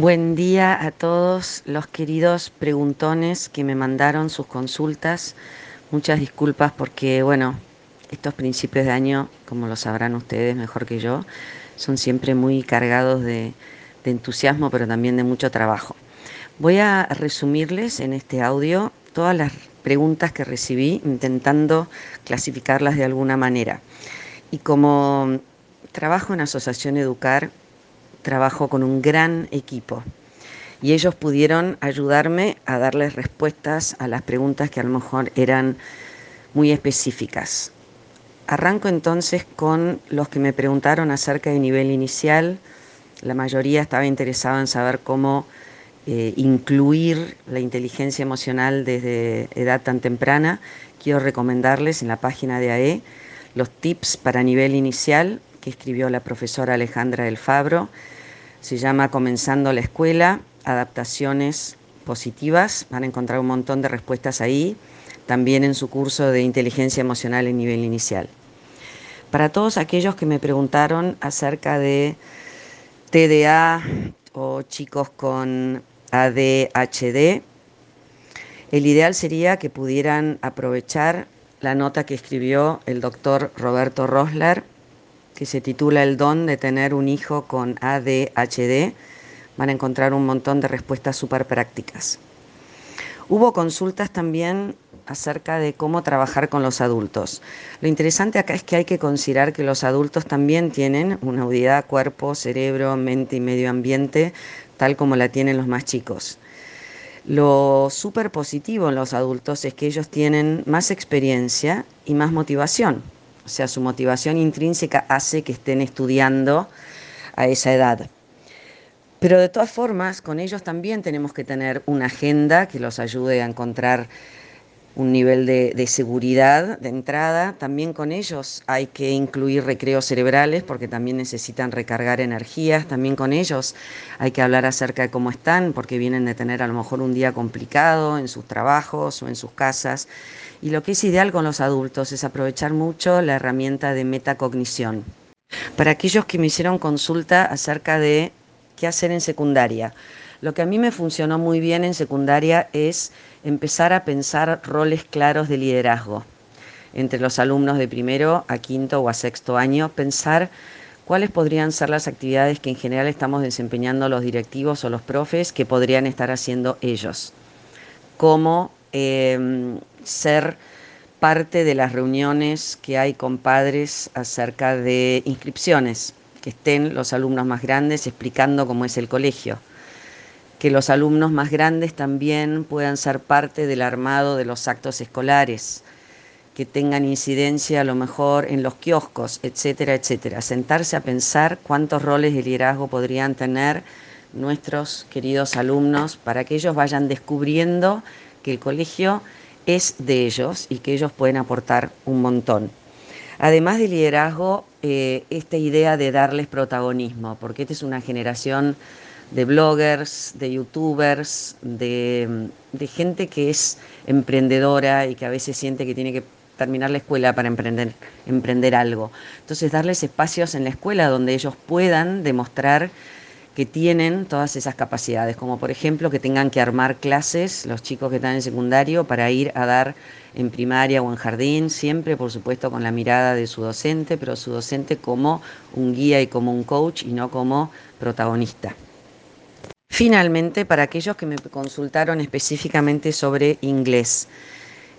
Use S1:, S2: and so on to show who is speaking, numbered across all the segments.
S1: Buen día a todos los queridos preguntones que me mandaron sus consultas. Muchas disculpas porque, bueno, estos principios de año, como lo sabrán ustedes mejor que yo, son siempre muy cargados de, entusiasmo, pero también de mucho trabajo. Voy a resumirles en este audio todas las preguntas que recibí, intentando clasificarlas de alguna manera. Y como trabajo en Asociación Educar, trabajo con un gran equipo y ellos pudieron ayudarme a darles respuestas a las preguntas que a lo mejor eran muy específicas. Arranco entonces con los que me preguntaron acerca de nivel inicial. La mayoría estaba interesada en saber cómo eh, incluir la inteligencia emocional desde edad tan temprana. Quiero recomendarles en la página de AE los tips para nivel inicial que escribió la profesora Alejandra del Fabro se llama Comenzando la Escuela, Adaptaciones Positivas. Van a encontrar un montón de respuestas ahí, también en su curso de Inteligencia Emocional en nivel inicial. Para todos aquellos que me preguntaron acerca de TDA o chicos con ADHD, el ideal sería que pudieran aprovechar la nota que escribió el doctor Roberto Rosler que se titula El don de tener un hijo con ADHD, van a encontrar un montón de respuestas súper prácticas. Hubo consultas también acerca de cómo trabajar con los adultos. Lo interesante acá es que hay que considerar que los adultos también tienen una unidad cuerpo, cerebro, mente y medio ambiente, tal como la tienen los más chicos. Lo súper positivo en los adultos es que ellos tienen más experiencia y más motivación. O sea, su motivación intrínseca hace que estén estudiando a esa edad. Pero de todas formas, con ellos también tenemos que tener una agenda que los ayude a encontrar un nivel de, seguridad de entrada. También con ellos hay que incluir recreos cerebrales porque también necesitan recargar energías. También con ellos hay que hablar acerca de cómo están porque vienen de tener a lo mejor un día complicado en sus trabajos o en sus casas. Y lo que es ideal con los adultos es aprovechar mucho la herramienta de metacognición. Para aquellos que me hicieron consulta acerca de qué hacer en secundaria, lo que a mí me funcionó muy bien en secundaria es empezar a pensar roles claros de liderazgo entre los alumnos de primero a quinto o a sexto año, pensar cuáles podrían ser las actividades que en general estamos desempeñando los directivos o los profes que podrían estar haciendo ellos. Cómo Em, ser parte de las reuniones que hay con padres acerca de inscripciones, que estén los alumnos más grandes explicando cómo es el colegio, que los alumnos más grandes también puedan ser parte del armado de los actos escolares, que tengan incidencia a lo mejor en los kioscos, etcétera, etcétera. Sentarse a pensar cuántos roles de liderazgo podrían tener nuestros queridos alumnos para que ellos vayan descubriendo que el colegio es de ellos y que ellos pueden aportar un montón. Además de liderazgo, eh, esta idea de darles protagonismo, porque esta es una generación de bloggers, de youtubers, de, gente que es emprendedora y que a veces siente que tiene que terminar la escuela para emprender, emprender algo. Entonces, darles espacios en la escuela donde ellos puedan demostrar que tienen todas esas capacidades, como por ejemplo que tengan que armar clases los chicos que están en secundario para ir a dar en primaria o en jardín, siempre por supuesto con la mirada de su docente, pero su docente como un guía y como un coach y no como protagonista. Finalmente, para aquellos que me consultaron específicamente sobre inglés.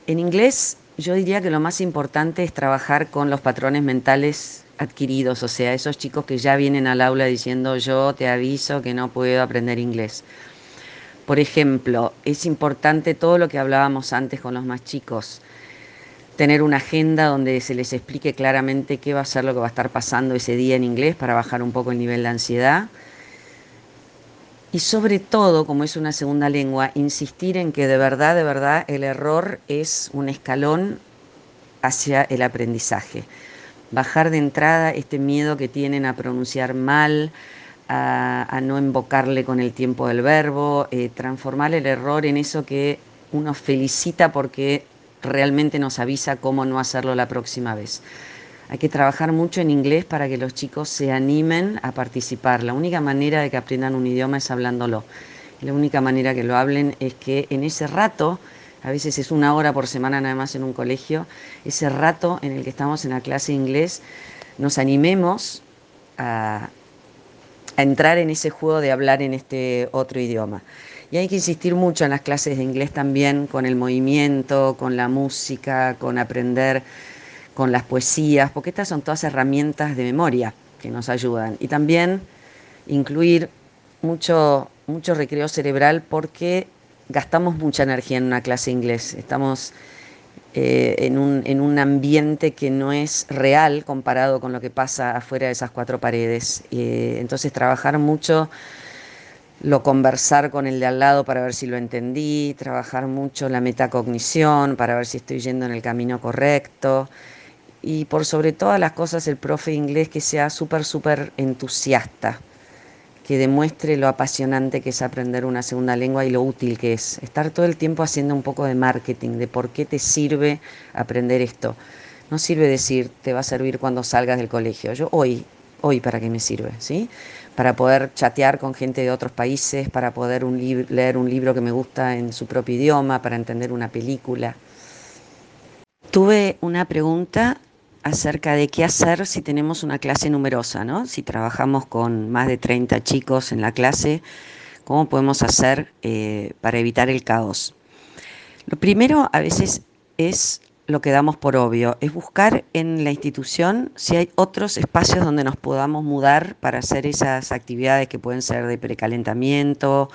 S1: En inglés yo diría que lo más importante es trabajar con los patrones mentales adquiridos, o sea, esos chicos que ya vienen al aula diciendo yo te aviso que no puedo aprender inglés. Por ejemplo, es importante todo lo que hablábamos antes con los más chicos, tener una agenda donde se les explique claramente qué va a ser lo que va a estar pasando ese día en inglés para bajar un poco el nivel de ansiedad. Y sobre todo, como es una segunda lengua, insistir en que de verdad, de verdad, el error es un escalón hacia el aprendizaje bajar de entrada este miedo que tienen a pronunciar mal, a, no invocarle con el tiempo del verbo, eh, transformar el error en eso que uno felicita porque realmente nos avisa cómo no hacerlo la próxima vez. Hay que trabajar mucho en inglés para que los chicos se animen a participar. La única manera de que aprendan un idioma es hablándolo. La única manera que lo hablen es que en ese rato, a veces es una hora por semana nada más en un colegio, ese rato en el que estamos en la clase de inglés, nos animemos a, entrar en ese juego de hablar en este otro idioma. Y hay que insistir mucho en las clases de inglés también con el movimiento, con la música, con aprender con las poesías, porque estas son todas herramientas de memoria que nos ayudan. Y también incluir mucho, mucho recreo cerebral porque gastamos mucha energía en una clase inglés. Estamos eh, en, un, en, un, ambiente que no es real comparado con lo que pasa afuera de esas cuatro paredes. Eh, entonces trabajar mucho lo conversar con el de al lado para ver si lo entendí, trabajar mucho la metacognición para ver si estoy yendo en el camino correcto y por sobre todas las cosas el profe inglés que sea súper, súper entusiasta, que demuestre lo apasionante que es aprender una segunda lengua y lo útil que es. Estar todo el tiempo haciendo un poco de marketing, de por qué te sirve aprender esto. No sirve decir, te va a servir cuando salgas del colegio. Yo hoy, hoy para qué me sirve, ¿sí? Para poder chatear con gente de otros países, para poder leer un libro que me gusta en su propio idioma, para entender una película. Tuve una pregunta acerca de qué hacer si tenemos una clase numerosa, ¿no? Si trabajamos con más de 30 chicos en la clase, ¿cómo podemos hacer eh, para evitar el caos? Lo primero a veces es lo que damos por obvio, es buscar en la institución si hay otros espacios donde nos podamos mudar para hacer esas actividades que pueden ser de precalentamiento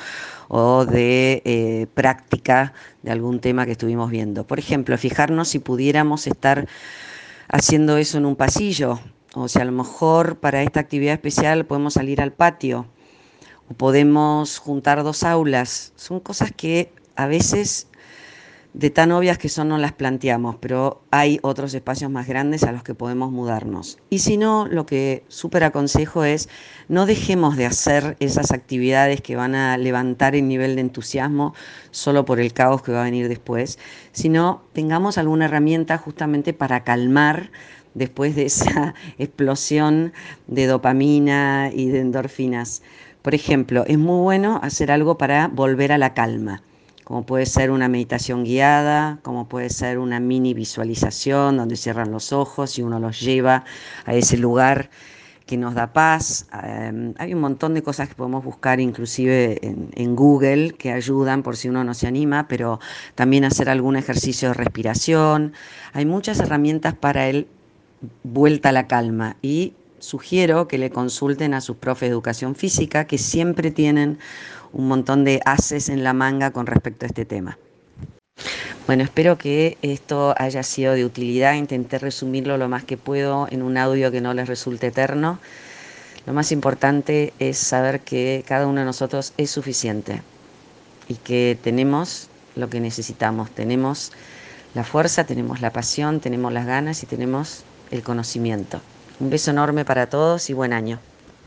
S1: o de eh, práctica de algún tema que estuvimos viendo. Por ejemplo, fijarnos si pudiéramos estar haciendo eso en un pasillo, o si a lo mejor para esta actividad especial podemos salir al patio, o podemos juntar dos aulas. Son cosas que a veces de tan obvias que son no las planteamos, pero hay otros espacios más grandes a los que podemos mudarnos. Y si no, lo que súper aconsejo es no dejemos de hacer esas actividades que van a levantar el nivel de entusiasmo solo por el caos que va a venir después, sino tengamos alguna herramienta justamente para calmar después de esa explosión de dopamina y de endorfinas. Por ejemplo, es muy bueno hacer algo para volver a la calma como puede ser una meditación guiada, como puede ser una mini visualización donde cierran los ojos y uno los lleva a ese lugar que nos da paz. Em, hay un montón de cosas que podemos buscar inclusive en, Google que ayudan por si uno no se anima, pero también hacer algún ejercicio de respiración. Hay muchas herramientas para el vuelta a la calma y sugiero que le consulten a sus profes de educación física que siempre tienen un montón de haces en la manga con respecto a este tema. Bueno, espero que esto haya sido de utilidad. Intenté resumirlo lo más que puedo en un audio que no les resulte eterno. Lo más importante es saber que cada uno de nosotros es suficiente y que tenemos lo que necesitamos. Tenemos la fuerza, tenemos la pasión, tenemos las ganas y tenemos el conocimiento. Un beso enorme para todos y buen año.